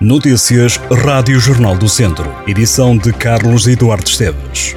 Notícias Rádio Jornal do Centro. Edição de Carlos Eduardo Esteves.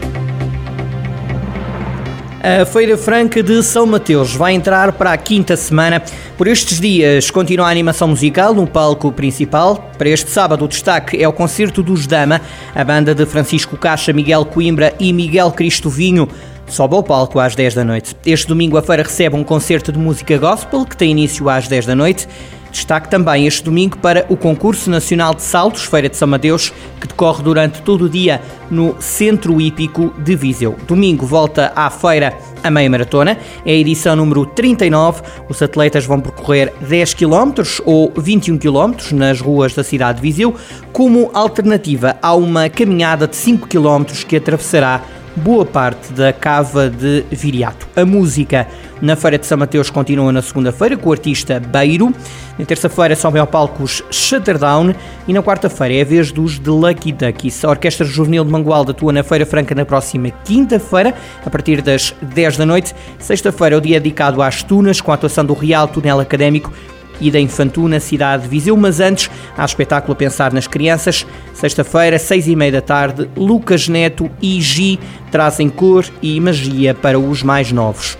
A Feira Franca de São Mateus vai entrar para a quinta semana. Por estes dias continua a animação musical no palco principal. Para este sábado o destaque é o concerto dos Dama, a banda de Francisco Caixa, Miguel Coimbra e Miguel Cristovinho. Sobe ao palco às 10 da noite. Este domingo a feira recebe um concerto de música gospel que tem início às 10 da noite. Destaque também este domingo para o Concurso Nacional de Saltos, Feira de São Mateus, que decorre durante todo o dia no Centro Hípico de Viseu. Domingo volta à feira a meia maratona, é a edição número 39. Os atletas vão percorrer 10 km ou 21 km nas ruas da cidade de Viseu, como alternativa a uma caminhada de 5 km que atravessará boa parte da cava de Viriato. A música na Feira de São Mateus continua na segunda-feira com o artista Beiro. Na terça-feira sobem ao palco os Shutterdown e na quarta-feira é a vez dos The Lucky Duckies. A Orquestra Juvenil de Mangualde atua na Feira Franca na próxima quinta-feira, a partir das 10 da noite. Sexta-feira é o dia dedicado às tunas, com a atuação do Real Tunel Académico e da Infantuna, cidade de Viseu. Mas antes, há espetáculo a pensar nas crianças. Sexta-feira, seis e meia da tarde, Lucas Neto e Gi trazem cor e magia para os mais novos.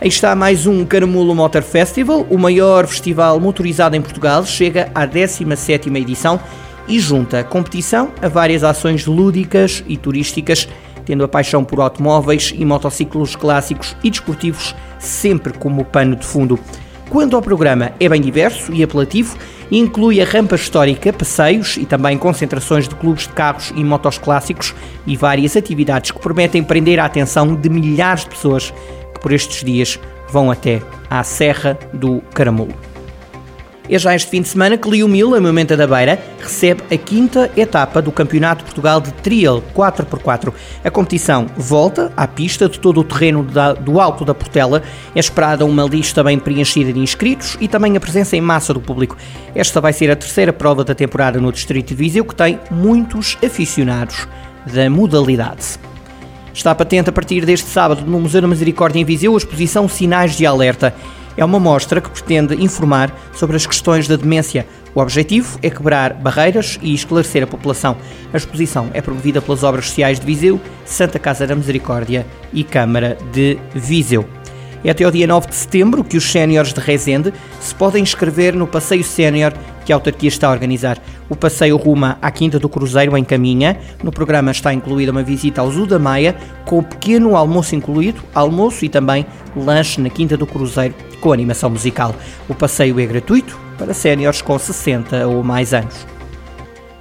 Aí está mais um Caramulo Motor Festival, o maior festival motorizado em Portugal, chega à 17ª edição e junta competição a várias ações lúdicas e turísticas, tendo a paixão por automóveis e motociclos clássicos e desportivos sempre como pano de fundo. Quanto ao programa, é bem diverso e apelativo e inclui a rampa histórica, passeios e também concentrações de clubes de carros e motos clássicos e várias atividades que prometem prender a atenção de milhares de pessoas que por estes dias vão até à Serra do Caramulo. É já este fim de semana que Lio Mil, a Momenta da Beira, recebe a quinta etapa do Campeonato de Portugal de Trial 4x4. A competição volta à pista de todo o terreno da, do Alto da Portela. É esperada uma lista bem preenchida de inscritos e também a presença em massa do público. Esta vai ser a terceira prova da temporada no Distrito de Viseu, que tem muitos aficionados da modalidade. Está patente a partir deste sábado no Museu da Misericórdia em Viseu a exposição Sinais de Alerta. É uma mostra que pretende informar sobre as questões da demência. O objetivo é quebrar barreiras e esclarecer a população. A exposição é promovida pelas Obras Sociais de Viseu, Santa Casa da Misericórdia e Câmara de Viseu. É até o dia 9 de setembro que os séniores de Rezende se podem inscrever no Passeio Sénior que a autarquia está a organizar. O passeio ruma à Quinta do Cruzeiro, em Caminha. No programa está incluída uma visita ao Zuda Maia, com pequeno almoço incluído, almoço e também lanche na Quinta do Cruzeiro, com animação musical. O passeio é gratuito para séniores com 60 ou mais anos.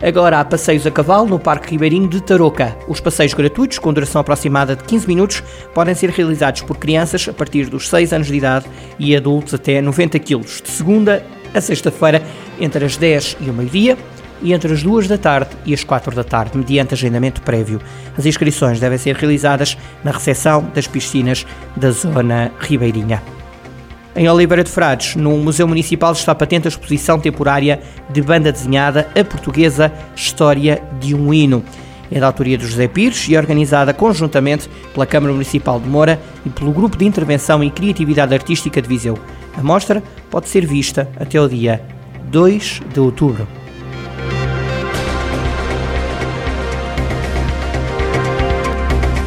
Agora há passeios a cavalo no Parque Ribeirinho de Tarouca. Os passeios gratuitos, com duração aproximada de 15 minutos, podem ser realizados por crianças a partir dos 6 anos de idade e adultos até 90 kg, de segunda a sexta-feira, entre as 10 e o meio-dia e entre as 2 da tarde e as 4 da tarde, mediante agendamento prévio. As inscrições devem ser realizadas na recepção das piscinas da Zona Ribeirinha. Em Oliveira de Frades, no Museu Municipal, está patente a exposição temporária de banda desenhada A Portuguesa História de um Hino. É da autoria do José Pires e é organizada conjuntamente pela Câmara Municipal de Moura e pelo Grupo de Intervenção e Criatividade Artística de Viseu. A mostra pode ser vista até o dia 2 de outubro.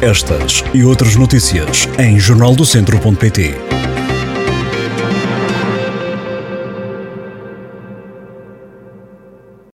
Estas e outras notícias em jornaldocentro.pt